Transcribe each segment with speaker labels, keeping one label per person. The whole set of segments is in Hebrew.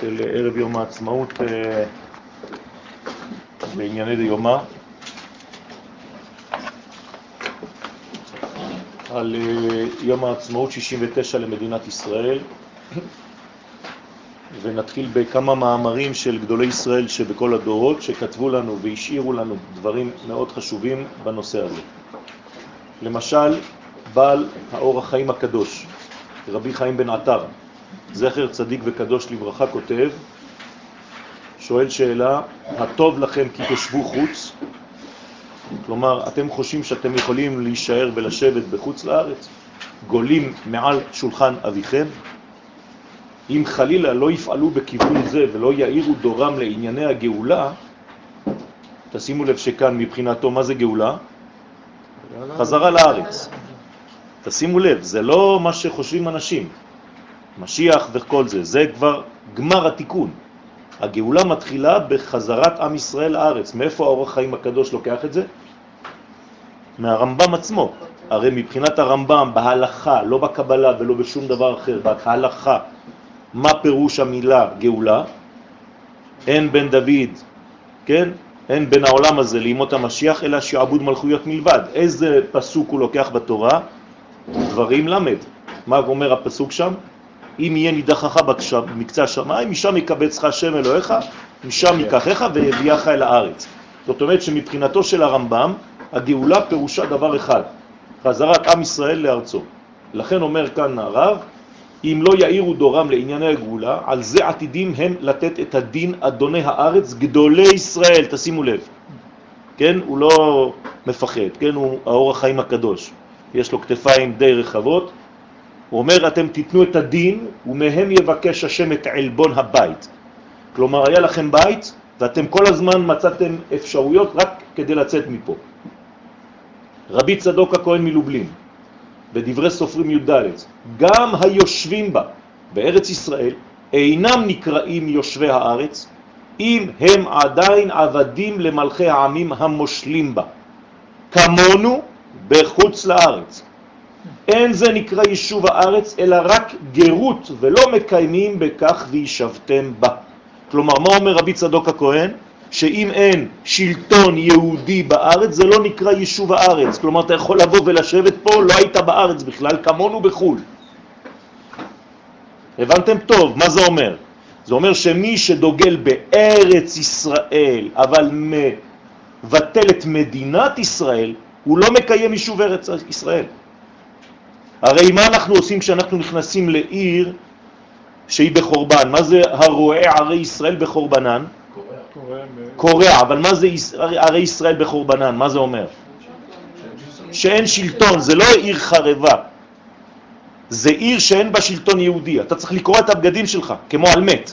Speaker 1: של ערב יום העצמאות אה, בענייני דיומא, על אה, יום העצמאות 69 למדינת ישראל, ונתחיל בכמה מאמרים של גדולי ישראל שבכל הדורות, שכתבו לנו והשאירו לנו דברים מאוד חשובים בנושא הזה. למשל, בעל האור החיים הקדוש, רבי חיים בן עטר, זכר צדיק וקדוש לברכה, כותב, שואל שאלה, הטוב לכם כי תשבו חוץ? כלומר, אתם חושבים שאתם יכולים להישאר ולשבת בחוץ לארץ? גולים מעל שולחן אביכם? אם חלילה לא יפעלו בכיוון זה ולא יאירו דורם לענייני הגאולה, תשימו לב שכאן מבחינתו מה זה גאולה? חזרה לארץ. תשימו לב, זה לא מה שחושבים אנשים. משיח וכל זה, זה כבר גמר התיקון. הגאולה מתחילה בחזרת עם ישראל לארץ. מאיפה האורח חיים הקדוש לוקח את זה? מהרמב"ם עצמו. הרי מבחינת הרמב"ם, בהלכה, לא בקבלה ולא בשום דבר אחר, בהלכה, מה פירוש המילה גאולה? אין בן דוד, כן? אין בין העולם הזה לימות המשיח, אלא שעבוד מלכויות מלבד. איזה פסוק הוא לוקח בתורה? דברים למד. מה אומר הפסוק שם? אם יהיה נידחך במקצה השמיים, משם יקבצך השם אלוהיך, משם ייקחך ויביאך אל הארץ. זאת אומרת שמבחינתו של הרמב"ם, הגאולה פירושה דבר אחד, חזרת עם ישראל לארצו. לכן אומר כאן הרב, אם לא יאירו דורם לענייני הגאולה, על זה עתידים הם לתת את הדין אדוני הארץ, גדולי ישראל, תשימו לב. כן? הוא לא מפחד, כן? הוא האור החיים הקדוש. יש לו כתפיים די רחבות, הוא אומר, אתם תיתנו את הדין, ומהם יבקש השם את עלבון הבית. כלומר, היה לכם בית, ואתם כל הזמן מצאתם אפשרויות רק כדי לצאת מפה. רבי צדוק הכהן מלובלין, בדברי סופרים י"ד, גם היושבים בה, בארץ ישראל, אינם נקראים יושבי הארץ, אם הם עדיין עבדים למלכי העמים המושלים בה, כמונו בחוץ לארץ. אין זה נקרא יישוב הארץ, אלא רק גרות, ולא מקיימים בכך וישבתם בה. כלומר, מה אומר רבי צדוק הכהן? שאם אין שלטון יהודי בארץ, זה לא נקרא יישוב הארץ. כלומר, אתה יכול לבוא ולשבת פה, לא היית בארץ בכלל, כמונו בחו"ל. הבנתם טוב, מה זה אומר? זה אומר שמי שדוגל בארץ ישראל, אבל מבטל את מדינת ישראל, הוא לא מקיים יישוב ארץ ישראל. הרי מה אנחנו עושים כשאנחנו נכנסים לעיר שהיא בחורבן? מה זה הרועה ערי ישראל בחורבנן? קורע. אבל מה זה ערי ישראל בחורבנן? מה זה אומר? שאין שלטון, זה לא עיר חרבה. זה עיר שאין בה שלטון יהודי. אתה צריך לקרוא את הבגדים שלך, כמו על מת.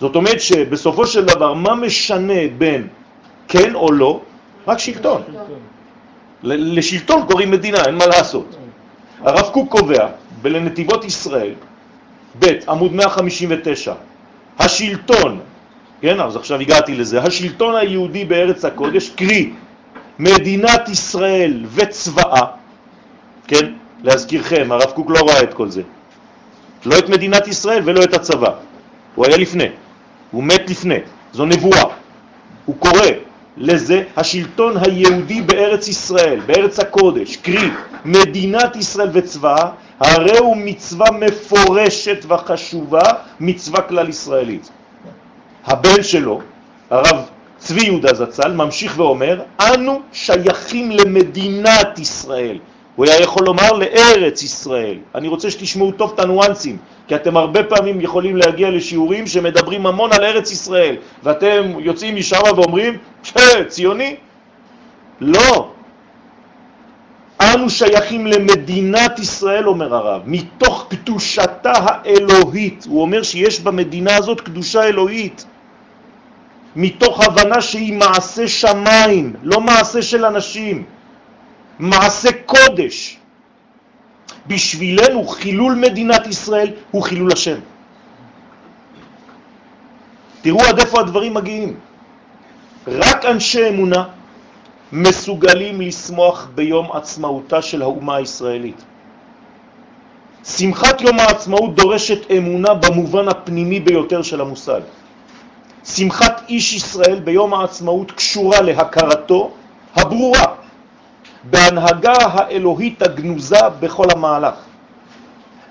Speaker 1: זאת אומרת שבסופו של דבר, מה משנה בין כן או לא? רק שלטון. לשלטון קוראים מדינה, אין מה לעשות. הרב קוק קובע בלנתיבות ישראל, ב' עמוד 159, השלטון, כן, אז עכשיו הגעתי לזה, השלטון היהודי בארץ הקודש, קרי מדינת ישראל וצבאה, כן, להזכירכם, הרב קוק לא ראה את כל זה, לא את מדינת ישראל ולא את הצבא, הוא היה לפני, הוא מת לפני, זו נבואה, הוא קורא לזה השלטון היהודי בארץ ישראל, בארץ הקודש, קרי מדינת ישראל וצבאה, הרי הוא מצווה מפורשת וחשובה, מצווה כלל ישראלית. הבן שלו, הרב צבי יהודה זצ"ל, ממשיך ואומר, אנו שייכים למדינת ישראל. הוא היה יכול לומר לארץ ישראל. אני רוצה שתשמעו טוב את הניואנסים, כי אתם הרבה פעמים יכולים להגיע לשיעורים שמדברים המון על ארץ ישראל, ואתם יוצאים משם ואומרים, ציוני? לא. אנו שייכים למדינת ישראל, אומר הרב, מתוך קדושתה האלוהית. הוא אומר שיש במדינה הזאת קדושה אלוהית. מתוך הבנה שהיא מעשה שמיים, לא מעשה של אנשים. מעשה קודש. בשבילנו חילול מדינת ישראל הוא חילול השם. תראו עד איפה הדברים מגיעים. רק אנשי אמונה מסוגלים לשמוח ביום עצמאותה של האומה הישראלית. שמחת יום העצמאות דורשת אמונה במובן הפנימי ביותר של המושג. שמחת איש ישראל ביום העצמאות קשורה להכרתו הברורה בהנהגה האלוהית הגנוזה בכל המהלך.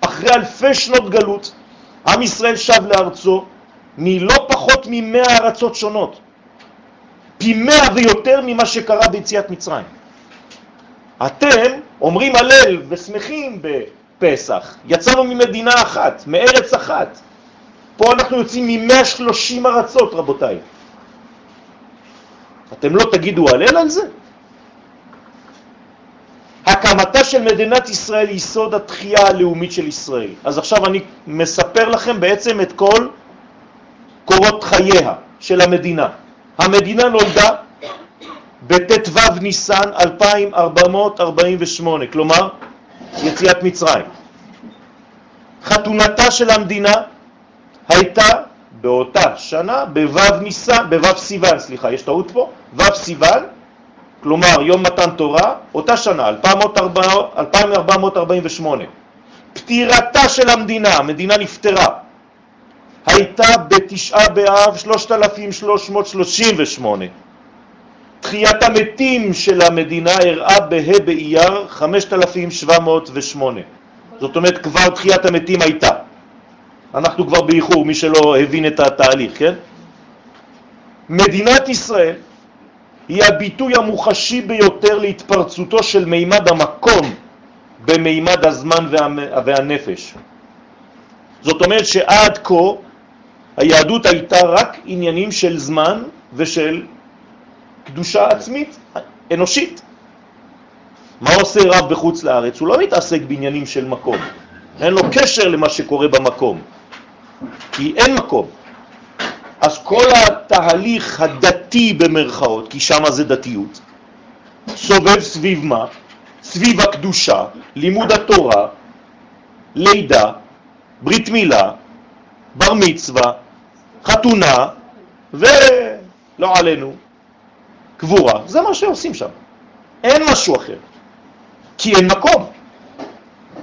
Speaker 1: אחרי אלפי שנות גלות, עם ישראל שב לארצו מלא פחות ממאה ארצות שונות, פי מאה ויותר ממה שקרה ביציאת מצרים. אתם אומרים הלל ושמחים בפסח, יצאנו ממדינה אחת, מארץ אחת. פה אנחנו יוצאים מ-130 ארצות, רבותיי. אתם לא תגידו הלל על זה? הקמתה של מדינת ישראל היא סוד התחייה הלאומית של ישראל. אז עכשיו אני מספר לכם בעצם את כל קורות חייה של המדינה. המדינה נולדה בט"ו ניסן 2448, כלומר יציאת מצרים. חתונתה של המדינה הייתה באותה שנה בו' ניסן, בו' סיוון, סליחה, יש טעות פה, ו' סיוון, כלומר יום מתן תורה, אותה שנה, 2448. פטירתה של המדינה, המדינה נפטרה, הייתה בתשעה באב 3338. תחיית המתים של המדינה הראה בה' באייר 5708. זאת אומרת, כבר תחיית המתים הייתה. אנחנו כבר באיחור, מי שלא הבין את התהליך, כן? מדינת ישראל היא הביטוי המוחשי ביותר להתפרצותו של מימד המקום במימד הזמן והנפש. זאת אומרת שעד כה היהדות הייתה רק עניינים של זמן ושל קדושה עצמית, אנושית. מה עושה רב בחוץ לארץ? הוא לא מתעסק בעניינים של מקום, אין לו קשר למה שקורה במקום, כי אין מקום. אז כל התהליך הדתי במרכאות, כי שם זה דתיות, סובב סביב מה? סביב הקדושה, לימוד התורה, לידה, ברית מילה, בר מצווה, חתונה, ולא עלינו, קבורה. זה מה שעושים שם. אין משהו אחר. כי אין מקום.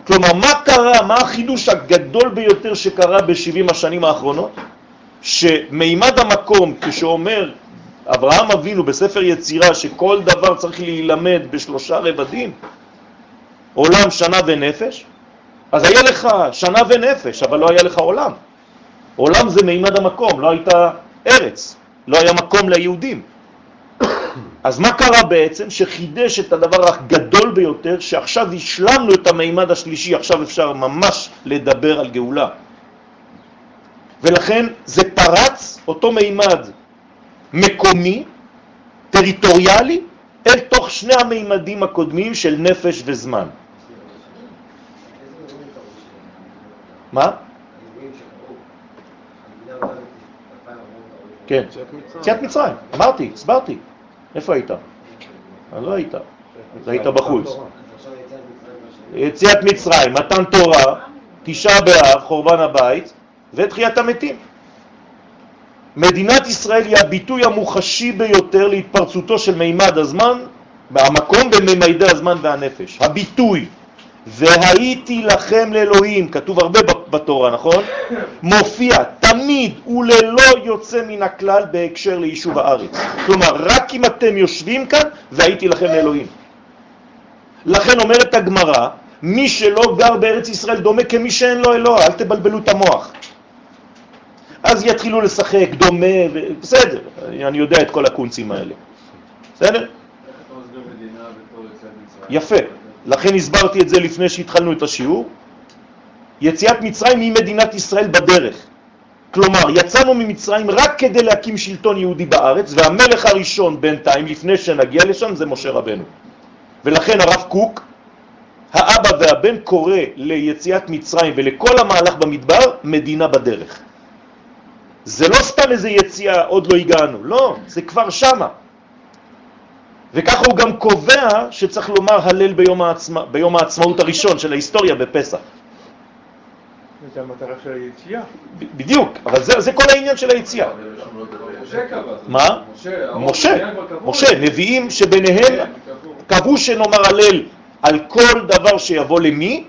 Speaker 1: כלומר, מה קרה, מה החידוש הגדול ביותר שקרה ב-70 השנים האחרונות? שמימד המקום, כשאומר אברהם אבינו בספר יצירה שכל דבר צריך להילמד בשלושה רבדים, עולם, שנה ונפש, אז היה לך שנה ונפש, אבל לא היה לך עולם. עולם זה מימד המקום, לא הייתה ארץ, לא היה מקום ליהודים. אז מה קרה בעצם? שחידש את הדבר הגדול ביותר, שעכשיו השלמנו את המימד השלישי, עכשיו אפשר ממש לדבר על גאולה. ולכן זה פרץ אותו מימד מקומי, טריטוריאלי, אל תוך שני המימדים הקודמים של נפש וזמן. מה? כן, יציאת מצרים, אמרתי, הסברתי. איפה היית? לא היית, היית בחוץ. יציאת מצרים, מתן תורה, תשעה באב, חורבן הבית, ותחיית המתים. מדינת ישראל היא הביטוי המוחשי ביותר להתפרצותו של מימד הזמן, המקום בין מימדי הזמן והנפש. הביטוי, והייתי לכם לאלוהים, כתוב הרבה בתורה, נכון? מופיע תמיד וללא יוצא מן הכלל בהקשר ליישוב הארץ. כלומר, רק אם אתם יושבים כאן, והייתי לכם לאלוהים. לכן אומרת הגמרא, מי שלא גר בארץ ישראל דומה כמי שאין לו אלוה, אל תבלבלו את המוח. אז יתחילו לשחק דומה, ו... בסדר, אני יודע את כל הקונצים האלה. בסדר? יפה. לכן הסברתי את זה לפני שהתחלנו את השיעור. יציאת מצרים היא מדינת ישראל בדרך. כלומר, יצאנו ממצרים רק כדי להקים שלטון יהודי בארץ, והמלך הראשון בינתיים, לפני שנגיע לשם, זה משה רבנו. ולכן הרב קוק, האבא והבן קורא ליציאת מצרים ולכל המהלך במדבר מדינה בדרך. זה לא סתם איזה יציאה, עוד לא הגענו, לא, זה כבר שמה. וככה הוא גם קובע שצריך לומר הלל ביום, העצמה, ביום העצמאות הראשון של ההיסטוריה בפסח.
Speaker 2: זה המטרה של היציאה.
Speaker 1: בדיוק, אבל זה, זה כל העניין של היציאה. מה? משה, משה, נביאים שביניהם קבעו שנאמר הלל על כל דבר שיבוא למי?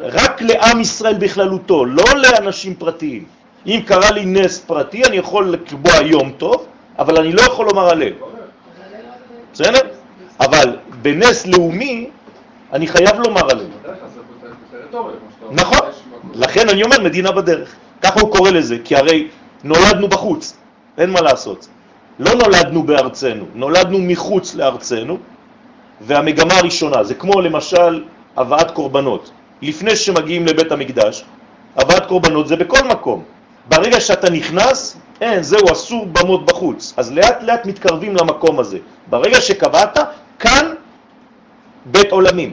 Speaker 1: רק לעם ישראל בכללותו, לא לאנשים פרטיים. אם קרה לי נס פרטי, אני יכול לקבוע יום טוב, אבל אני לא יכול לומר הלל. בסדר? אבל בנס לאומי, אני חייב לומר הלל. נכון, לכן אני אומר מדינה בדרך. ככה הוא קורא לזה, כי הרי נולדנו בחוץ, אין מה לעשות. לא נולדנו בארצנו, נולדנו מחוץ לארצנו, והמגמה הראשונה, זה כמו למשל הבאת קורבנות. לפני שמגיעים לבית המקדש, הבאת קורבנות זה בכל מקום. ברגע שאתה נכנס, אין, זהו, אסור במות בחוץ. אז לאט לאט מתקרבים למקום הזה. ברגע שקבעת, כאן בית עולמים.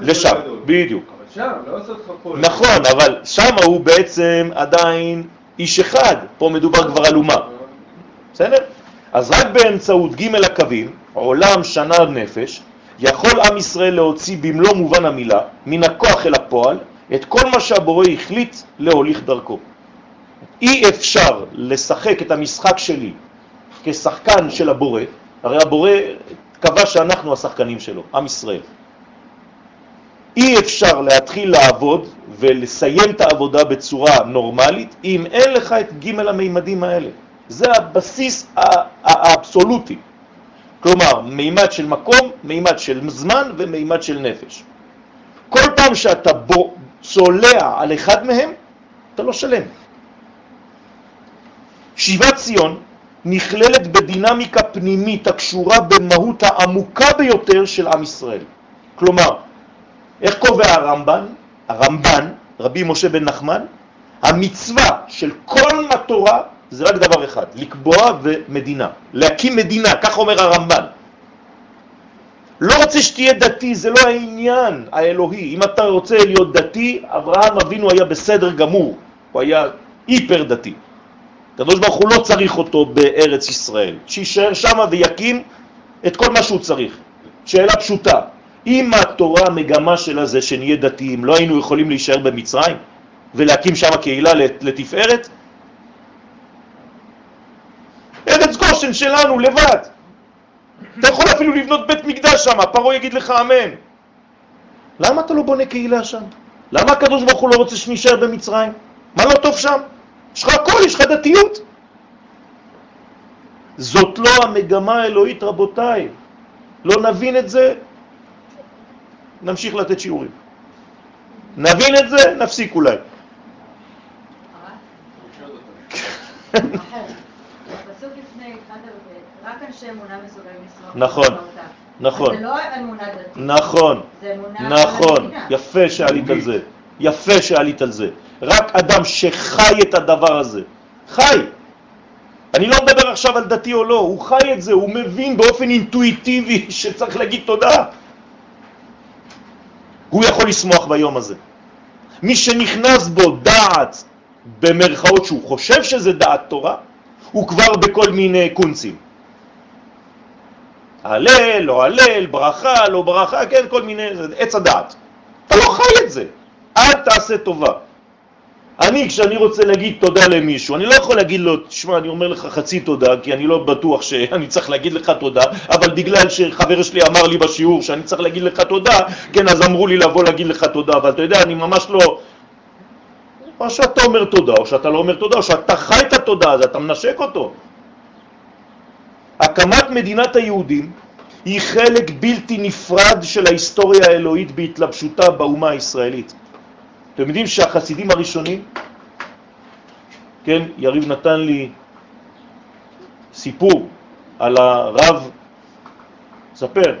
Speaker 2: לשם,
Speaker 1: בדיוק.
Speaker 2: אבל שם, לא עשה אותך פה.
Speaker 1: נכון, אבל שם הוא בעצם עדיין איש אחד, פה מדובר כבר על אומה. בסדר? אז רק באמצעות ג' הקווים, עולם, שנה, נפש, יכול עם ישראל להוציא במלוא מובן המילה, מן הכוח אל הפועל, את כל מה שהבורא החליט להוליך דרכו. אי אפשר לשחק את המשחק שלי כשחקן של הבורא, הרי הבורא קבע שאנחנו השחקנים שלו, עם ישראל. אי אפשר להתחיל לעבוד ולסיים את העבודה בצורה נורמלית אם אין לך את ג' המימדים האלה. זה הבסיס האבסולוטי. כלומר, מימד של מקום, מימד של זמן ומימד של נפש. כל פעם שאתה בו צולע על אחד מהם, אתה לא שלם. שיבת ציון נכללת בדינמיקה פנימית הקשורה במהות העמוקה ביותר של עם ישראל. כלומר, איך קובע הרמב"ן, הרמב"ן, רבי משה בן נחמן? המצווה של כל התורה זה רק דבר אחד, לקבוע ומדינה, להקים מדינה, כך אומר הרמב"ן. לא רוצה שתהיה דתי, זה לא העניין האלוהי. אם אתה רוצה להיות דתי, אברהם אבינו היה בסדר גמור, הוא היה היפר דתי. הקדוש ברוך הוא לא צריך אותו בארץ ישראל, שישאר שם ויקים את כל מה שהוא צריך. שאלה פשוטה, אם התורה המגמה שלה זה שנהיה דתיים, לא היינו יכולים להישאר במצרים ולהקים שם קהילה לתפארת? ארץ גושן שלנו לבד. אתה יכול אפילו לבנות בית מקדש שם, פרעה יגיד לך אמן. למה אתה לא בונה קהילה שם? למה הקדוש ברוך הוא לא רוצה שנשאר במצרים? מה לא טוב שם? יש לך הכל, יש לך דתיות. זאת לא המגמה האלוהית, רבותיי. לא נבין את זה, נמשיך לתת שיעורים. נבין את זה, נפסיק אולי. נכון, נכון.
Speaker 3: זה לא אמונה דתית.
Speaker 1: נכון,
Speaker 3: זה אמונה
Speaker 1: נכון. יפה שעלית על זה, יפה שעלית על זה. רק אדם שחי את הדבר הזה, חי. אני לא מדבר עכשיו על דתי או לא, הוא חי את זה, הוא מבין באופן אינטואיטיבי שצריך להגיד תודה. הוא יכול לשמוח ביום הזה. מי שנכנס בו דעת במרכאות שהוא חושב שזה דעת תורה, הוא כבר בכל מיני קונצים. הלל, לא הלל, ברכה, לא ברכה, כן, כל מיני, זה עץ הדעת. אתה לא חי את זה, אל תעשה טובה. אני, כשאני רוצה להגיד תודה למישהו, אני לא יכול להגיד לו, תשמע, אני אומר לך חצי תודה, כי אני לא בטוח שאני צריך להגיד לך תודה, אבל בגלל שחבר שלי אמר לי בשיעור שאני צריך להגיד לך תודה, כן, אז אמרו לי לבוא להגיד לך תודה, אבל אתה יודע, אני ממש לא... או שאתה אומר תודה, או שאתה לא אומר תודה, או שאתה חי את התודה, אז אתה מנשק אותו. הקמת מדינת היהודים היא חלק בלתי נפרד של ההיסטוריה האלוהית בהתלבשותה באומה הישראלית. אתם יודעים שהחסידים הראשונים, כן, יריב נתן לי סיפור על הרב, ספר,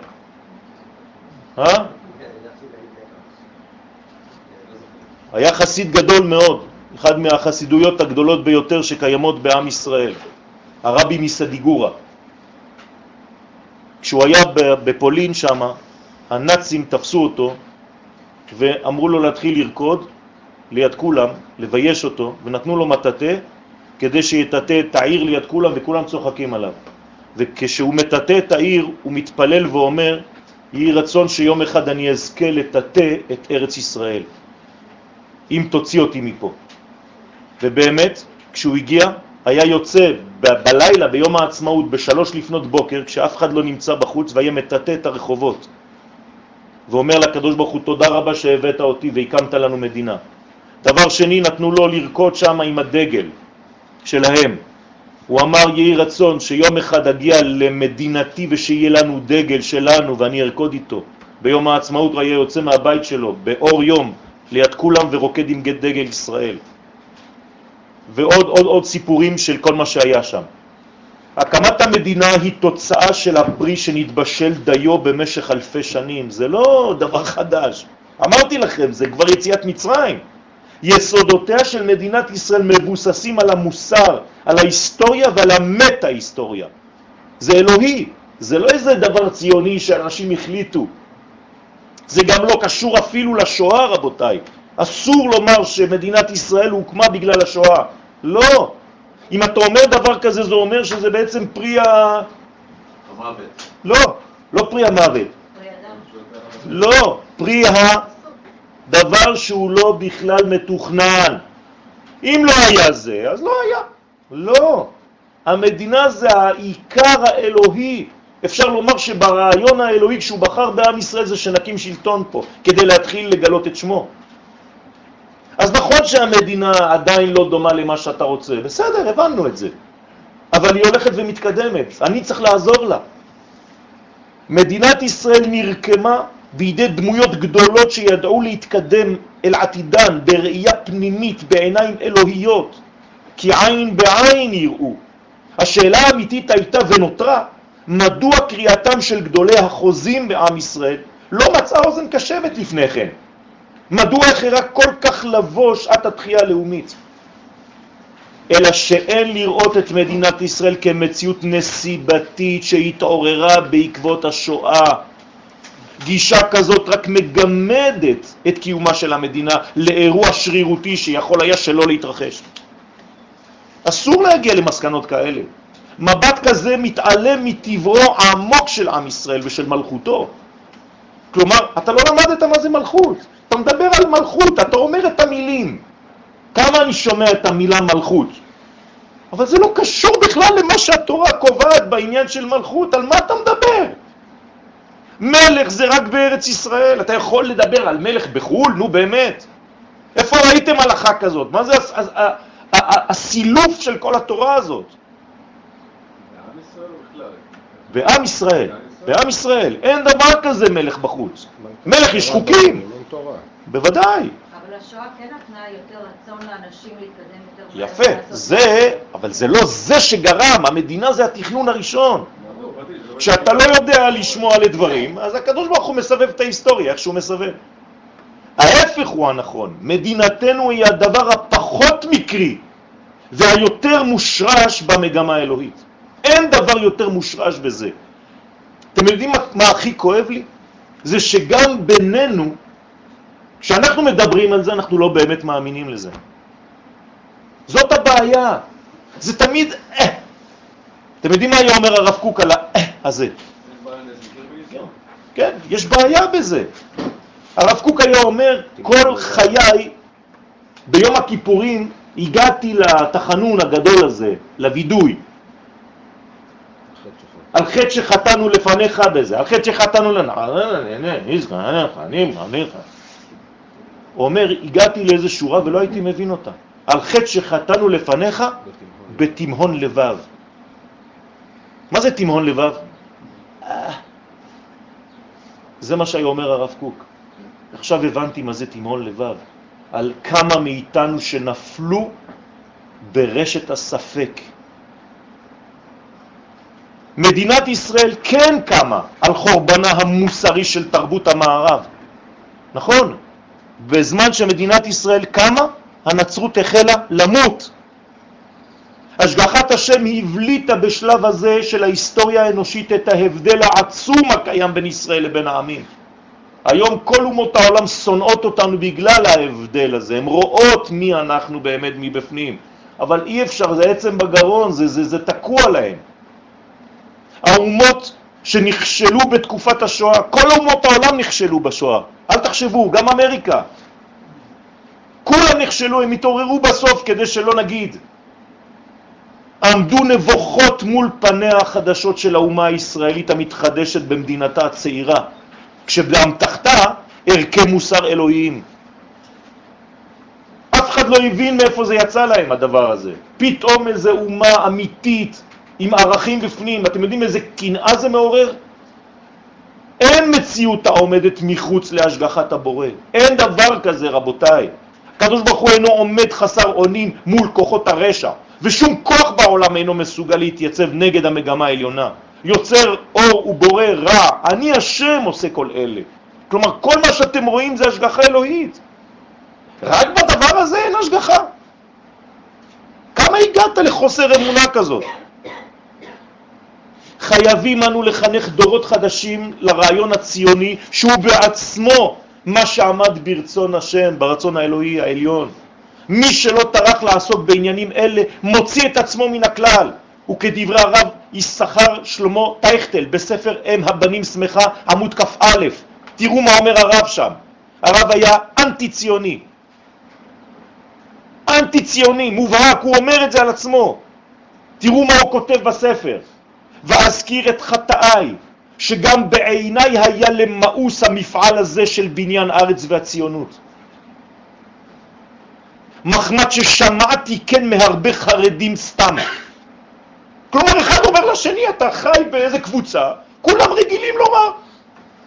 Speaker 1: אה? היה חסיד גדול מאוד, אחד מהחסידויות הגדולות ביותר שקיימות בעם ישראל, הרבי מסדיגורה. כשהוא היה בפולין שם, הנאצים תפסו אותו ואמרו לו להתחיל לרקוד ליד כולם, לבייש אותו, ונתנו לו מטאטה כדי שיטאטה את העיר ליד כולם וכולם צוחקים עליו. וכשהוא מטאטה את העיר הוא מתפלל ואומר, יהי רצון שיום אחד אני אזכה לטאטה את ארץ ישראל, אם תוציא אותי מפה. ובאמת, כשהוא הגיע, היה יוצא ב- בלילה, ביום העצמאות, בשלוש לפנות בוקר, כשאף אחד לא נמצא בחוץ, והיה מטאטא את הרחובות. ואומר לקדוש ברוך הוא תודה רבה שהבאת אותי והקמת לנו מדינה. דבר שני, נתנו לו לרקוד שם עם הדגל שלהם. הוא אמר יהי רצון שיום אחד אגיע למדינתי ושיהיה לנו דגל שלנו ואני ארקוד איתו. ביום העצמאות ראה יוצא מהבית שלו באור יום ליד כולם ורוקד עם דגל ישראל. ועוד עוד עוד סיפורים של כל מה שהיה שם. הקמת המדינה היא תוצאה של הפרי שנתבשל דיו במשך אלפי שנים, זה לא דבר חדש. אמרתי לכם, זה כבר יציאת מצרים. יסודותיה של מדינת ישראל מבוססים על המוסר, על ההיסטוריה ועל המטה-היסטוריה. זה אלוהי, זה לא איזה דבר ציוני שאנשים החליטו. זה גם לא קשור אפילו לשואה, רבותיי. אסור לומר שמדינת ישראל הוקמה בגלל השואה. לא. אם אתה אומר דבר כזה, זה אומר שזה בעצם פרי ה...
Speaker 2: המוות.
Speaker 1: לא, לא פרי המוות. לא, פרי הדבר שהוא לא בכלל מתוכנן. אם לא היה זה, אז לא היה. לא. המדינה זה העיקר האלוהי. אפשר לומר שברעיון האלוהי כשהוא בחר בעם ישראל זה שנקים שלטון פה, כדי להתחיל לגלות את שמו. אז נכון שהמדינה עדיין לא דומה למה שאתה רוצה, בסדר, הבנו את זה. אבל היא הולכת ומתקדמת, אני צריך לעזור לה. מדינת ישראל נרקמה בידי דמויות גדולות שידעו להתקדם אל עתידן בראייה פנימית, בעיניים אלוהיות, כי עין בעין יראו. השאלה האמיתית הייתה ונותרה, מדוע קריאתם של גדולי החוזים בעם ישראל לא מצאה אוזן קשבת לפני כן? מדוע החרה כל כך לבוא שעת התחייה הלאומית? אלא שאין לראות את מדינת ישראל כמציאות נסיבתית שהתעוררה בעקבות השואה. גישה כזאת רק מגמדת את קיומה של המדינה לאירוע שרירותי שיכול היה שלא להתרחש. אסור להגיע למסקנות כאלה. מבט כזה מתעלם מטבעו העמוק של עם ישראל ושל מלכותו. כלומר, אתה לא למדת מה זה מלכות. אתה מדבר על מלכות, אתה אומר את המילים. כמה אני שומע את המילה מלכות? אבל זה לא קשור בכלל למה שהתורה קובעת בעניין של מלכות, על מה אתה מדבר? מלך זה רק בארץ ישראל, אתה יכול לדבר על מלך בחו"ל? נו באמת. איפה ראיתם הלכה כזאת? מה זה הסילוף של כל התורה הזאת?
Speaker 2: בעם ישראל
Speaker 1: בעם ישראל, אין דבר כזה מלך בחוץ. מלך יש חוקים, בוודאי.
Speaker 3: אבל השואה כן נתנה יותר רצון לאנשים להתקדם יותר
Speaker 1: יפה, זה, אבל זה לא זה שגרם, המדינה זה התכנון הראשון.
Speaker 2: לא
Speaker 1: כשאתה לא יודע לשמוע לדברים, אז הקדוש ברוך הוא מסבב את ההיסטוריה, איך שהוא מסבב. ההפך הוא הנכון, מדינתנו היא הדבר הפחות מקרי והיותר מושרש במגמה האלוהית. אין דבר יותר מושרש בזה. אתם יודעים מה, מה הכי כואב לי? זה שגם בינינו, כשאנחנו מדברים על זה, אנחנו לא באמת מאמינים לזה. זאת הבעיה. זה תמיד אה. אתם יודעים מה היה אומר הרב קוק על האה הזה? כן, יש בעיה בזה. הרב קוק היה אומר, כל חיי, ביום הכיפורים, הגעתי לתחנון הגדול הזה, לוידוי, על חטא שחטאנו לפניך בזה, על חטא שחטאנו לנ... אומר, הגעתי לאיזו שורה ולא הייתי מבין אותה. על חטא שחטאנו לפניך בתמהון לבב. מה זה תמהון לבב? אה, זה מה שהיה אומר הרב קוק. עכשיו הבנתי מה זה תמהון לבב. על כמה מאיתנו שנפלו ברשת הספק. מדינת ישראל כן קמה על חורבנה המוסרי של תרבות המערב. נכון? בזמן שמדינת ישראל קמה, הנצרות החלה למות. השגחת השם הבליטה בשלב הזה של ההיסטוריה האנושית את ההבדל העצום הקיים בין ישראל לבין העמים. היום כל אומות העולם שונאות אותנו בגלל ההבדל הזה, הן רואות מי אנחנו באמת מבפנים, אבל אי אפשר, זה עצם בגרון, זה, זה, זה תקוע להם. האומות שנכשלו בתקופת השואה, כל אומות העולם נכשלו בשואה, אל תחשבו, גם אמריקה. כולם נכשלו, הם התעוררו בסוף כדי שלא נגיד. עמדו נבוכות מול פניה החדשות של האומה הישראלית המתחדשת במדינתה הצעירה. כשבאמתחתה ערכי מוסר אלוהיים. אף אחד לא הבין מאיפה זה יצא להם הדבר הזה. פתאום איזו אומה אמיתית עם ערכים בפנים, אתם יודעים איזה קנאה זה מעורר? אין מציאות העומדת מחוץ להשגחת הבורא. אין דבר כזה, רבותיי. הקדוש ברוך הוא אינו עומד חסר אונים מול כוחות הרשע, ושום כוח בעולם אינו מסוגל להתייצב נגד המגמה העליונה. יוצר אור ובורא רע, אני השם עושה כל אלה. כלומר, כל מה שאתם רואים זה השגחה אלוהית. רק בדבר הזה אין השגחה. כמה הגעת לחוסר אמונה כזאת? חייבים אנו לחנך דורות חדשים לרעיון הציוני שהוא בעצמו מה שעמד ברצון השם, ברצון האלוהי העליון. מי שלא טרח לעסוק בעניינים אלה מוציא את עצמו מן הכלל. וכדברי הרב יששכר שלמה טייכטל בספר אם הבנים שמחה עמוד כ"א, תראו מה אומר הרב שם. הרב היה אנטי ציוני. אנטי ציוני, מובהק, הוא אומר את זה על עצמו. תראו מה הוא כותב בספר. ואזכיר את חטאיי, שגם בעיניי היה למאוס המפעל הזה של בניין ארץ והציונות. מחמד ששמעתי כן מהרבה חרדים סתם. כלומר, אחד אומר לשני, אתה חי באיזה קבוצה, כולם רגילים לומר,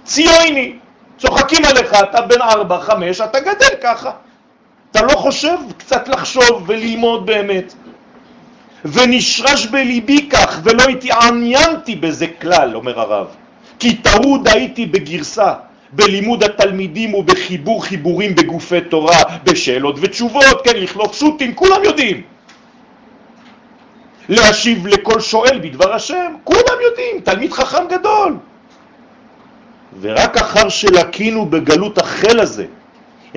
Speaker 1: ציוני, צוחקים עליך, אתה בן ארבע, חמש, אתה גדל ככה. אתה לא חושב קצת לחשוב וללמוד באמת. ונשרש בליבי כך, ולא התעניינתי בזה כלל, אומר הרב. כי טרוד הייתי בגרסה, בלימוד התלמידים ובחיבור חיבורים בגופי תורה, בשאלות ותשובות, כן, לכלוף שו"תים, כולם יודעים. להשיב לכל שואל בדבר השם, כולם יודעים, תלמיד חכם גדול. ורק אחר שלקינו בגלות החל הזה,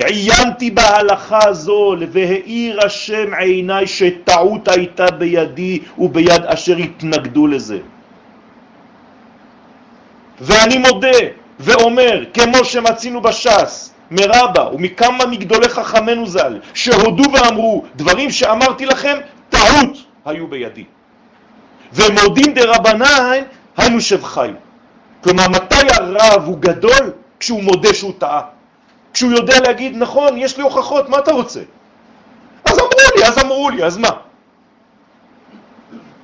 Speaker 1: עיינתי בהלכה הזו, והאיר השם עיניי שטעות הייתה בידי וביד אשר התנגדו לזה. ואני מודה ואומר, כמו שמצינו בש"ס, מרבה ומכמה מגדולי חכמנו ז"ל, שהודו ואמרו, דברים שאמרתי לכם, טעות היו בידי. ומודים דרבנן, היינו שבחי. כלומר, מתי הרב הוא גדול? כשהוא מודה שהוא טעה. כשהוא יודע להגיד, נכון, יש לי הוכחות, מה אתה רוצה? אז אמרו לי, אז אמרו לי, אז מה?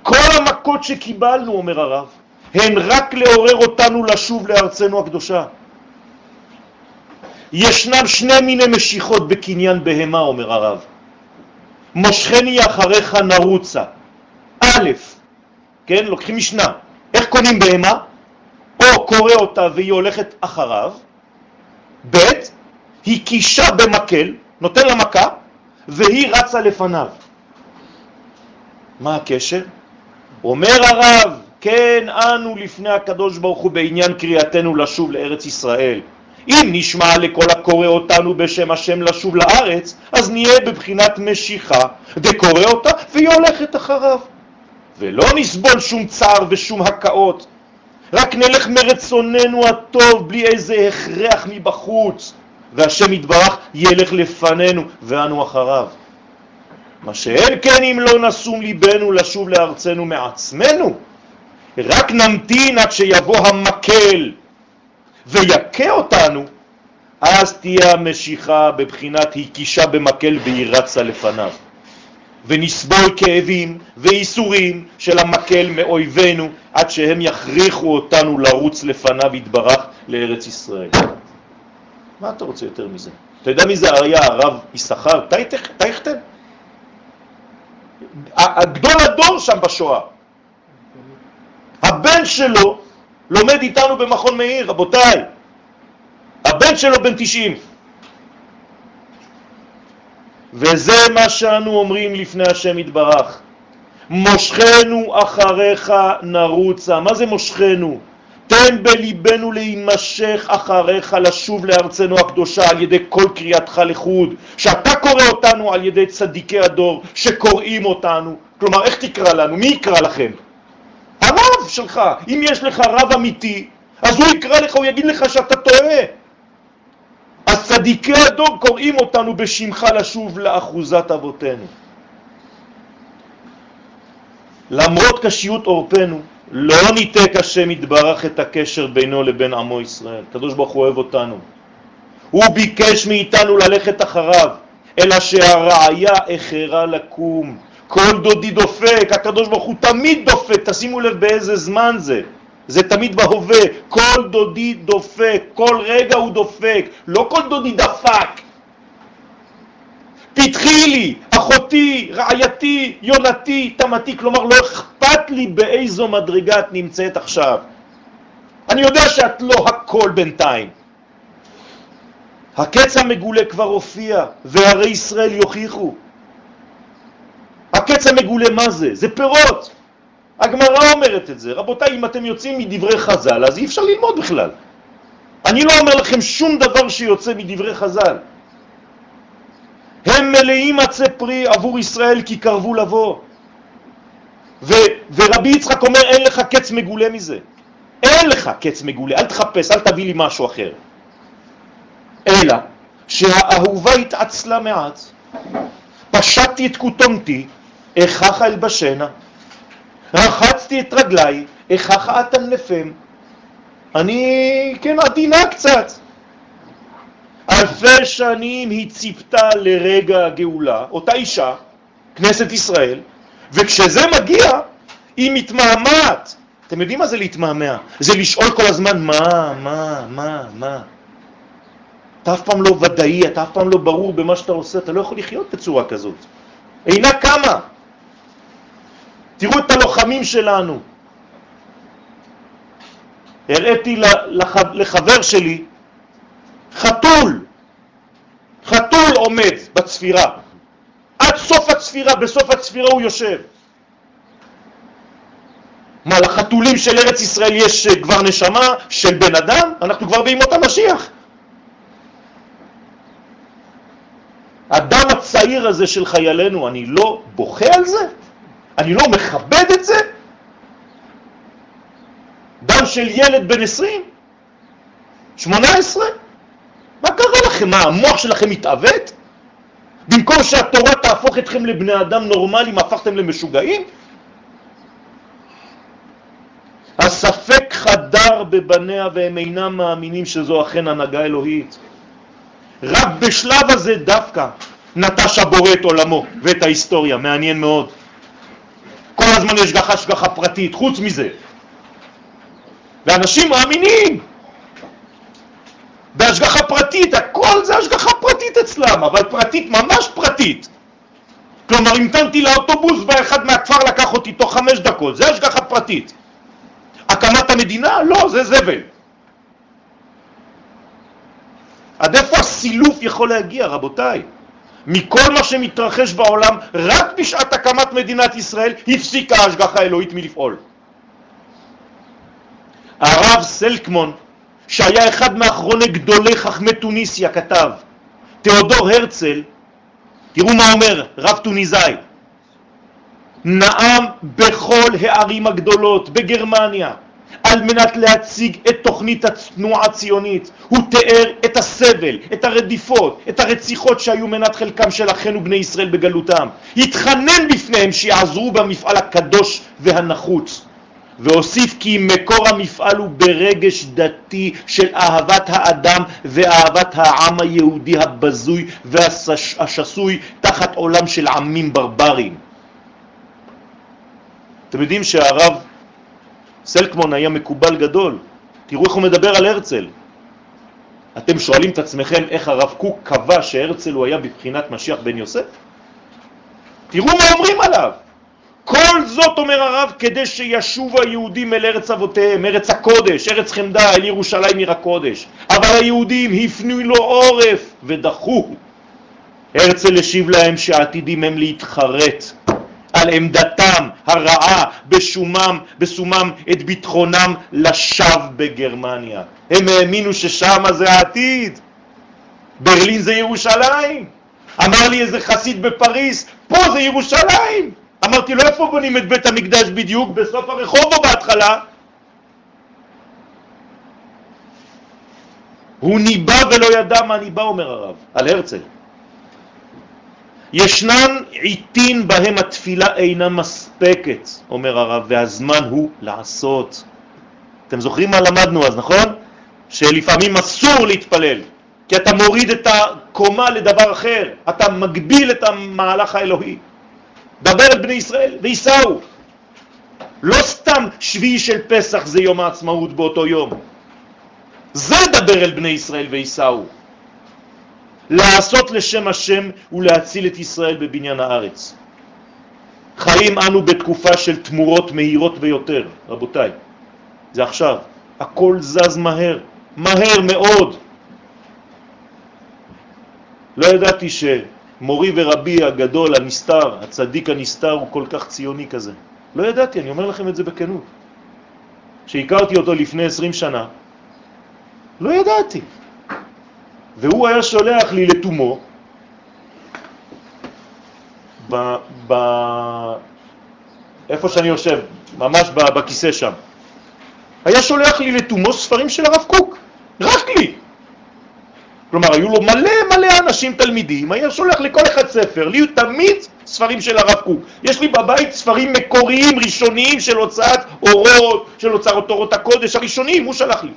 Speaker 1: כל המכות שקיבלנו, אומר הרב, הן רק לעורר אותנו לשוב לארצנו הקדושה. ישנם שני מיני משיכות בקניין בהמה, אומר הרב. מושכני אחריך נרוצה. א', כן, לוקחים משנה. איך קונים בהמה? או קורא אותה והיא הולכת אחריו, ב', היא קישה במקל, נותן לה מכה, והיא רצה לפניו. מה הקשר? אומר הרב, כן אנו לפני הקדוש ברוך הוא בעניין קריאתנו לשוב לארץ ישראל. אם נשמע לכל הקורא אותנו בשם השם לשוב לארץ, אז נהיה בבחינת משיכה, דקורא אותה והיא הולכת אחריו. ולא נסבול שום צער ושום הקאות, רק נלך מרצוננו הטוב בלי איזה הכרח מבחוץ, והשם יתברך ילך לפנינו ואנו אחריו. מה שאין כן אם לא נסום ליבנו לשוב לארצנו מעצמנו, רק נמתין עד שיבוא המקל ויקה אותנו, אז תהיה המשיכה בבחינת הקישה במקל והיא רצה לפניו. ונסבול כאבים ואיסורים של המקל מאויבינו עד שהם יכריחו אותנו לרוץ לפניו יתברך לארץ ישראל. מה אתה רוצה יותר מזה? אתה יודע מי זה היה הרב יששכר טייכטל? הגדול הדור שם בשואה. הבן שלו לומד איתנו במכון מאיר, רבותיי. הבן שלו בן 90. וזה מה שאנו אומרים לפני השם יתברך. מושכנו אחריך נרוצה. מה זה מושכנו? תן בליבנו להימשך אחריך לשוב לארצנו הקדושה על ידי כל קריאתך לחוד, שאתה קורא אותנו על ידי צדיקי הדור שקוראים אותנו. כלומר, איך תקרא לנו? מי יקרא לכם? הרב שלך. אם יש לך רב אמיתי, אז הוא יקרא לך, הוא יגיד לך שאתה טועה. אז צדיקי הדור קוראים אותנו בשמך לשוב לאחוזת אבותינו. למרות קשיות עורפנו, לא ניתק השם יתברך את הקשר בינו לבין עמו ישראל. הקדוש ברוך הוא אוהב אותנו. הוא ביקש מאיתנו ללכת אחריו, אלא שהראיה איחרה לקום. כל דודי דופק, הקדוש ברוך הוא תמיד דופק, תשימו לב באיזה זמן זה. זה תמיד בהווה, כל דודי דופק, כל רגע הוא דופק, לא כל דודי דפק. פתחי לי, אחותי, רעייתי, יונתי, תמתי, כלומר לא אכפת לי באיזו מדרגה את נמצאת עכשיו. אני יודע שאת לא הכל בינתיים. הקץ המגולה כבר הופיע, והרי ישראל יוכיחו. הקץ המגולה מה זה? זה פירות. הגמרא אומרת את זה. רבותיי, אם אתם יוצאים מדברי חז"ל, אז אי אפשר ללמוד בכלל. אני לא אומר לכם שום דבר שיוצא מדברי חז"ל. הם מלאים עצי פרי עבור ישראל כי קרבו לבוא. ו, ורבי יצחק אומר, אין לך קץ מגולה מזה. אין לך קץ מגולה, אל תחפש, אל תביא לי משהו אחר. אלא שהאהובה התעצלה מעט, פשטתי את כותומתי, איכך אלבשנה, רחצתי את רגליי, איכך אטנפם. אני, כן, עדינה קצת. אלפי שנים היא ציפתה לרגע הגאולה, אותה אישה, כנסת ישראל, וכשזה מגיע, היא מתמהמת. אתם יודעים מה זה להתמהמה? זה לשאול כל הזמן מה, מה, מה, מה. אתה אף פעם לא ודאי, אתה אף פעם לא ברור במה שאתה עושה, אתה לא יכול לחיות בצורה כזאת. אינה קמה. תראו את הלוחמים שלנו. הראיתי לחבר שלי חתול, חתול עומד בצפירה. עד סוף הצפירה, בסוף הצפירה הוא יושב. מה, לחתולים של ארץ ישראל יש אה, כבר נשמה של בן אדם? אנחנו כבר בימות המשיח. הדם הצעיר הזה של חיילינו, אני לא בוכה על זה? אני לא מכבד את זה? דם של ילד בן 20? 18? מה קרה לכם? מה, המוח שלכם מתעוות? במקום שהתורה תהפוך אתכם לבני אדם נורמליים, הפכתם למשוגעים? הספק חדר בבניה והם אינם מאמינים שזו אכן הנהגה אלוהית. רק בשלב הזה דווקא נטש הבורא את עולמו ואת ההיסטוריה, מעניין מאוד. כל הזמן יש גחה שגחה פרטית, חוץ מזה. ואנשים מאמינים בהשגחה פרטית, הכל זה השגחה פרטית אצלם, אבל פרטית, ממש פרטית. כלומר, המתנתי לאוטובוס ואחד מהכפר לקח אותי תוך חמש דקות, זה השגחה פרטית. הקמת המדינה? לא, זה זבל. עד איפה הסילוף יכול להגיע, רבותיי? מכל מה שמתרחש בעולם, רק בשעת הקמת מדינת ישראל הפסיקה ההשגחה האלוהית מלפעול. הרב סלקמון, שהיה אחד מאחרוני גדולי חכמי טוניסיה, כתב, תיאודור הרצל, תראו מה אומר רב טוניזאי, נאם בכל הערים הגדולות בגרמניה, על מנת להציג את תוכנית התנועה הציונית. הוא תיאר את הסבל, את הרדיפות, את הרציחות שהיו מנת חלקם של אחינו בני ישראל בגלותם. התחנן בפניהם שיעזרו במפעל הקדוש והנחוץ. והוסיף כי מקור המפעל הוא ברגש דתי של אהבת האדם ואהבת העם היהודי הבזוי והשסוי תחת עולם של עמים ברברים. אתם יודעים שהרב סלקמון היה מקובל גדול. תראו איך הוא מדבר על הרצל. אתם שואלים את עצמכם איך הרב קוק קבע שהרצל הוא היה בבחינת משיח בן יוסף? תראו מה אומרים עליו. כל זאת, אומר הרב, כדי שישוב היהודים אל ארץ אבותיהם, ארץ הקודש, ארץ חמדה, אל ירושלים עיר הקודש. אבל היהודים הפנו לו עורף ודחו. הרצל השיב להם שעתידים הם להתחרט על עמדתם הרעה בשומם, בסומם את ביטחונם לשווא בגרמניה. הם האמינו ששם זה העתיד. ברלין זה ירושלים. אמר לי איזה חסיד בפריס, פה זה ירושלים. אמרתי לו, איפה בונים את בית המקדש בדיוק? בסוף הרחוב או בהתחלה? הוא ניבא ולא ידע מה ניבא, אומר הרב, על הרצל. ישנן עיתין בהם התפילה אינה מספקת, אומר הרב, והזמן הוא לעשות. אתם זוכרים מה למדנו אז, נכון? שלפעמים אסור להתפלל, כי אתה מוריד את הקומה לדבר אחר, אתה מגביל את המהלך האלוהי. דבר אל בני ישראל ויסעו. לא סתם שביעי של פסח זה יום העצמאות באותו יום. זה דבר אל בני ישראל ויסעו. לעשות לשם השם ולהציל את ישראל בבניין הארץ. חיים אנו בתקופה של תמורות מהירות ביותר, רבותיי. זה עכשיו. הכל זז מהר, מהר מאוד. לא ידעתי שמורי ורבי הגדול, הנסתר, הצדיק הנסתר, הוא כל כך ציוני כזה. לא ידעתי, אני אומר לכם את זה בכנות. כשהכרתי אותו לפני 20 שנה, לא ידעתי. והוא היה שולח לי לתומו, ב, ב, איפה שאני יושב, ממש בכיסא שם. היה שולח לי לתומו ספרים של הרב קוק, רק לי. כלומר, היו לו מלא מלא אנשים תלמידים, היה שולח לכל אחד ספר, לי תמיד ספרים של הרב קוק. יש לי בבית ספרים מקוריים, ראשוניים של הוצאת אורות, של הוצאות אורות הקודש הראשונים, הוא שלח לי.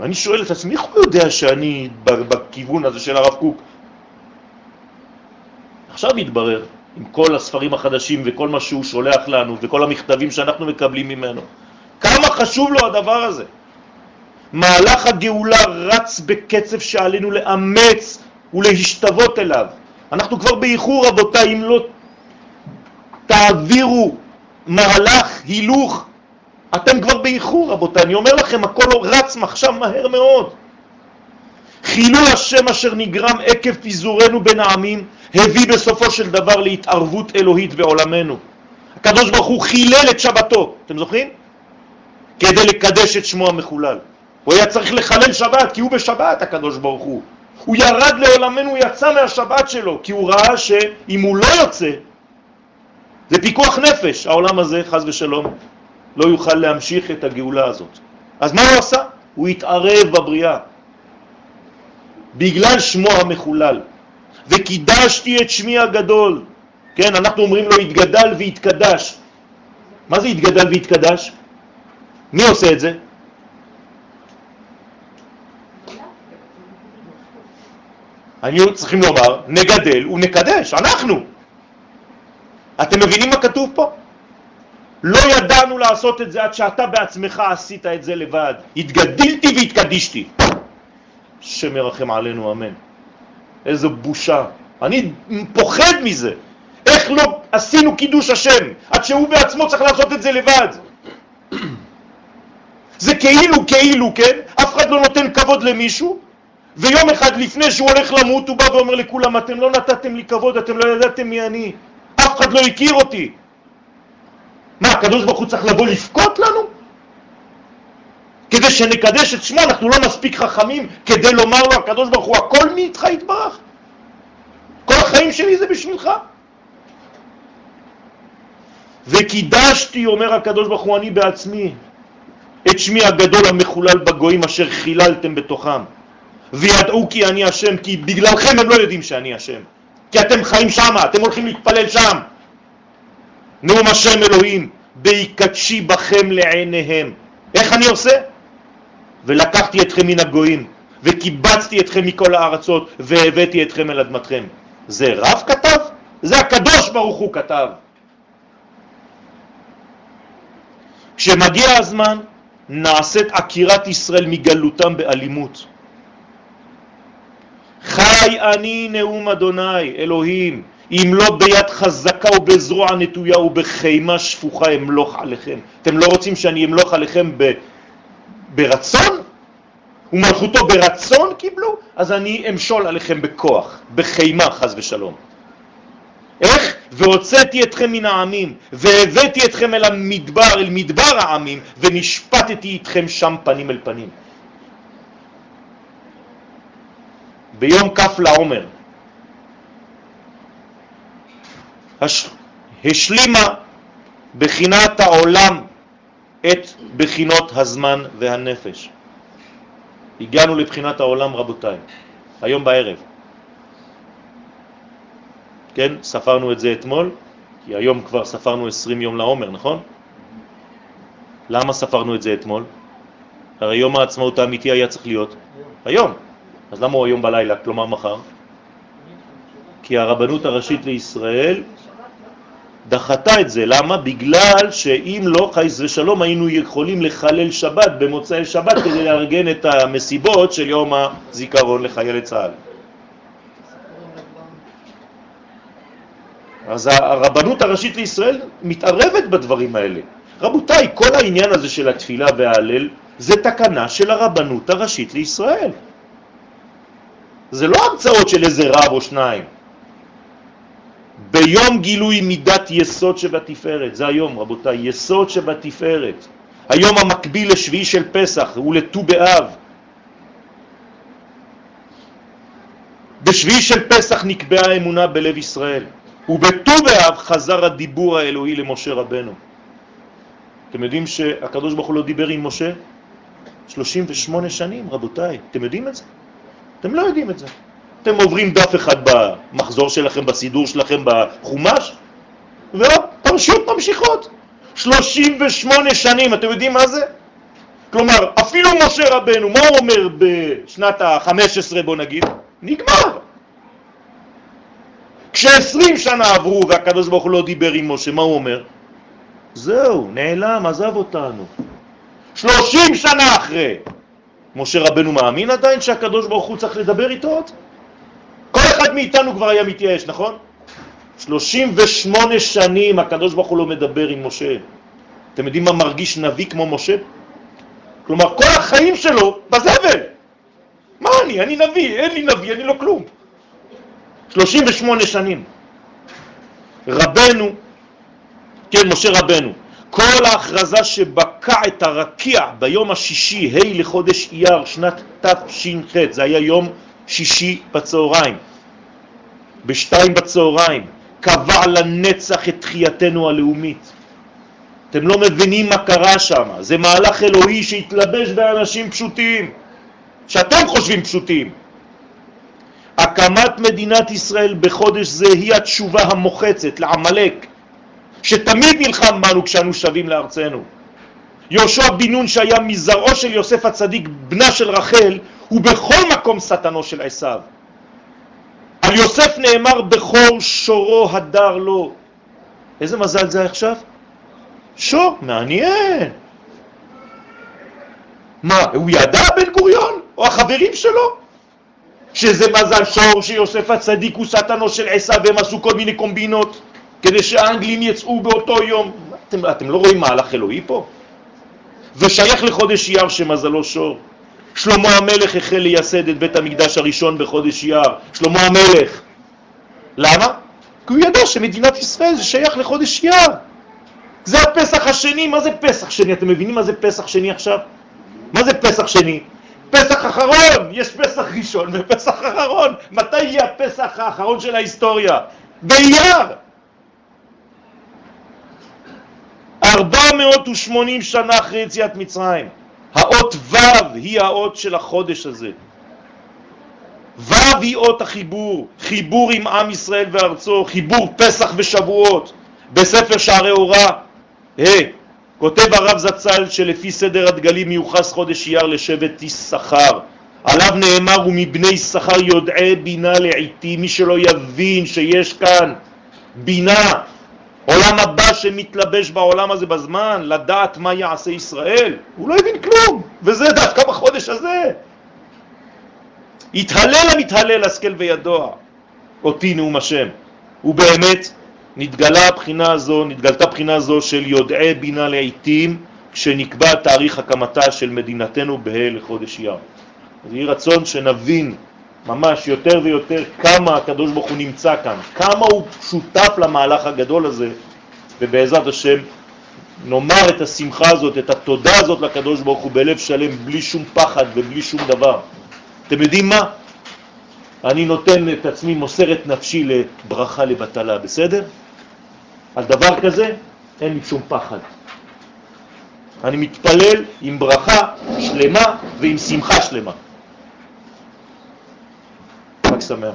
Speaker 1: ואני שואל את עצמי, איך הוא יודע שאני בכיוון הזה של הרב קוק? עכשיו מתברר, עם כל הספרים החדשים וכל מה שהוא שולח לנו וכל המכתבים שאנחנו מקבלים ממנו, כמה חשוב לו הדבר הזה. מהלך הגאולה רץ בקצב שעלינו לאמץ ולהשתוות אליו. אנחנו כבר באיחור, רבותיי, אם לא תעבירו מהלך, הילוך, אתם כבר באיחור, רבותיי. אני אומר לכם, הכל רץ עכשיו מהר מאוד. חילול השם אשר נגרם עקב פיזורנו בין העמים הביא בסופו של דבר להתערבות אלוהית בעולמנו. הקדוש ברוך הוא חילל את שבתו, אתם זוכרים? כדי לקדש את שמו המחולל. הוא היה צריך לחלל שבת, כי הוא בשבת, הקדוש ברוך הוא. הוא ירד לעולמנו, הוא יצא מהשבת שלו, כי הוא ראה שאם הוא לא יוצא, זה פיקוח נפש, העולם הזה, חז ושלום, לא יוכל להמשיך את הגאולה הזאת. אז מה הוא עשה? הוא התערב בבריאה, בגלל שמו המחולל. וקידשתי את שמי הגדול. כן, אנחנו אומרים לו התגדל והתקדש. מה זה התגדל והתקדש? מי עושה את זה? היינו צריכים לומר, נגדל ונקדש, אנחנו. אתם מבינים מה כתוב פה? לא ידענו לעשות את זה עד שאתה בעצמך עשית את זה לבד. התגדלתי והתקדישתי. שמרחם עלינו, אמן. איזו בושה. אני פוחד מזה. איך לא עשינו קידוש השם, עד שהוא בעצמו צריך לעשות את זה לבד. זה כאילו, כאילו, כן? אף אחד לא נותן כבוד למישהו, ויום אחד לפני שהוא הולך למות הוא בא ואומר לכולם, אתם לא נתתם לי כבוד, אתם לא ידעתם מי אני, אף אחד לא הכיר אותי. מה, הקדוש ברוך הוא צריך לבוא לפקוט לנו? כדי שנקדש את שמו, אנחנו לא מספיק חכמים כדי לומר לו, הקדוש ברוך הוא, הכל מי איתך יתברך? כל החיים שלי זה בשבילך. וקידשתי, אומר הקדוש ברוך הוא, אני בעצמי, את שמי הגדול המחולל בגויים אשר חיללתם בתוכם. וידעו כי אני השם, כי בגללכם הם לא יודעים שאני השם. כי אתם חיים שם, אתם הולכים להתפלל שם. נאום השם אלוהים, בהיקדשי בכם לעיניהם. איך אני עושה? ולקחתי אתכם מן הגויים, וקיבצתי אתכם מכל הארצות, והבאתי אתכם אל אדמתכם. זה רב כתב? זה הקדוש ברוך הוא כתב. כשמגיע הזמן, נעשית עקירת ישראל מגלותם באלימות. חי אני נאום אדוני, אלוהים, אם לא ביד חזקה ובזרוע נטויה ובחימה שפוכה אמלוך עליכם. אתם לא רוצים שאני אמלוך עליכם ב... ברצון? ומלכותו ברצון קיבלו? אז אני אמשול עליכם בכוח, בחימה חז ושלום. איך? והוצאתי אתכם מן העמים, והבאתי אתכם אל המדבר, אל מדבר העמים, ונשפטתי אתכם שם פנים אל פנים. ביום כף לעומר השלימה בחינת העולם את בחינות הזמן והנפש. הגענו לבחינת העולם רבותיי, היום בערב. כן? ספרנו את זה אתמול, כי היום כבר ספרנו 20 יום לעומר, נכון? למה ספרנו את זה אתמול? הרי יום העצמאות האמיתי היה צריך להיות היום. אז למה הוא היום בלילה, כלומר מחר? כי הרבנות הראשית לישראל דחתה את זה. למה? בגלל שאם לא, חייס ושלום, היינו יכולים לחלל שבת במוצאי שבת כדי לארגן את המסיבות של יום הזיכרון לחיילי צה"ל. אז הרבנות הראשית לישראל מתערבת בדברים האלה. רבותיי, כל העניין הזה של התפילה וההלל זה תקנה של הרבנות הראשית לישראל. זה לא המצאות של איזה רב או שניים. ביום גילוי מידת יסוד שבתפארת, זה היום רבותיי, יסוד שבתפארת, היום המקביל לשביעי של פסח ולט"ו באב. בשביעי של פסח נקבעה האמונה בלב ישראל, ובט"ו באב חזר הדיבור האלוהי למשה רבנו. אתם יודעים שהקדוש ברוך הוא לא דיבר עם משה 38 שנים, רבותיי, אתם יודעים את זה? אתם לא יודעים את זה. אתם עוברים דף אחד במחזור שלכם, בסידור שלכם, בחומש, והפרשות ממשיכות. 38 שנים, אתם יודעים מה זה? כלומר, אפילו משה רבנו, מה הוא אומר בשנת ה-15 בוא נגיד? נגמר. כש-20 שנה עברו והקדוש ברוך הוא לא דיבר עם משה, מה הוא אומר? זהו, נעלם, עזב אותנו. 30 שנה אחרי. משה רבנו מאמין עדיין שהקדוש ברוך הוא צריך לדבר איתו עוד? כל אחד מאיתנו כבר היה מתייאש, נכון? 38 שנים הקדוש ברוך הוא לא מדבר עם משה. אתם יודעים מה מרגיש נביא כמו משה? כלומר, כל החיים שלו בזבל. מה אני? אני נביא, אין לי נביא, אני לא כלום. 38 שנים. רבנו, כן, משה רבנו, כל ההכרזה שבקע את הרקיע ביום השישי, ה' לחודש אייר, שנת תש"ח, זה היה יום שישי בצהריים, בשתיים בצהריים, קבע לנצח את תחייתנו הלאומית. אתם לא מבינים מה קרה שם, זה מהלך אלוהי שהתלבש באנשים פשוטים, שאתם חושבים פשוטים. הקמת מדינת ישראל בחודש זה היא התשובה המוחצת לעמלק, שתמיד נלחם בנו כשאנו שווים לארצנו. יהושע בן נון שהיה מזרעו של יוסף הצדיק, בנה של רחל, הוא בכל מקום שטנו של עשיו. על יוסף נאמר בכור שורו הדר לו. איזה מזל זה עכשיו? שור, מעניין. מה, הוא ידע בן גוריון? או החברים שלו? שזה מזל שור שיוסף הצדיק הוא שטנו של עשיו והם עשו כל מיני קומבינות כדי שהאנגלים יצאו באותו יום. אתם, אתם לא רואים מהלך אלוהי פה? ושייך לחודש אייר שמזלו שור. שלמה המלך החל לייסד את בית המקדש הראשון בחודש אייר. שלמה המלך. למה? כי הוא ידע שמדינת ישראל זה שייך לחודש אייר. זה הפסח השני, מה זה פסח שני? אתם מבינים מה זה פסח שני עכשיו? מה זה פסח שני? פסח אחרון, יש פסח ראשון ופסח אחרון. מתי יהיה הפסח האחרון של ההיסטוריה? באייר. 480 שנה אחרי יציאת מצרים. האות ו' היא האות של החודש הזה. ו' היא אות החיבור, חיבור עם עם ישראל וארצו, חיבור פסח ושבועות. בספר שערי אורה, hey, כותב הרב זצ"ל שלפי סדר הדגלים מיוחס חודש אייר לשבט יששכר. עליו נאמר ומבני יששכר יודעי בינה לעיתים, מי שלא יבין שיש כאן בינה, עולם הבא שמתלבש בעולם הזה בזמן, לדעת מה יעשה ישראל, הוא לא הבין כלום, וזה דווקא בחודש הזה. התהלל המתהלל השכל וידוע, אותי נאום השם. ובאמת נתגלה הבחינה הזו, נתגלתה בחינה זו של יודעי בינה לעיתים, כשנקבע תאריך הקמתה של מדינתנו בה' לחודש ים. אז יהי רצון שנבין ממש יותר ויותר כמה הקדוש ברוך הוא נמצא כאן, כמה הוא שותף למהלך הגדול הזה, ובעזרת השם נאמר את השמחה הזאת, את התודה הזאת לקדוש ברוך הוא בלב שלם, בלי שום פחד ובלי שום דבר. אתם יודעים מה? אני נותן את עצמי, מוסר את נפשי לברכה לבטלה, בסדר? על דבר כזה אין לי שום פחד. אני מתפלל עם ברכה שלמה ועם שמחה שלמה. חג שמח.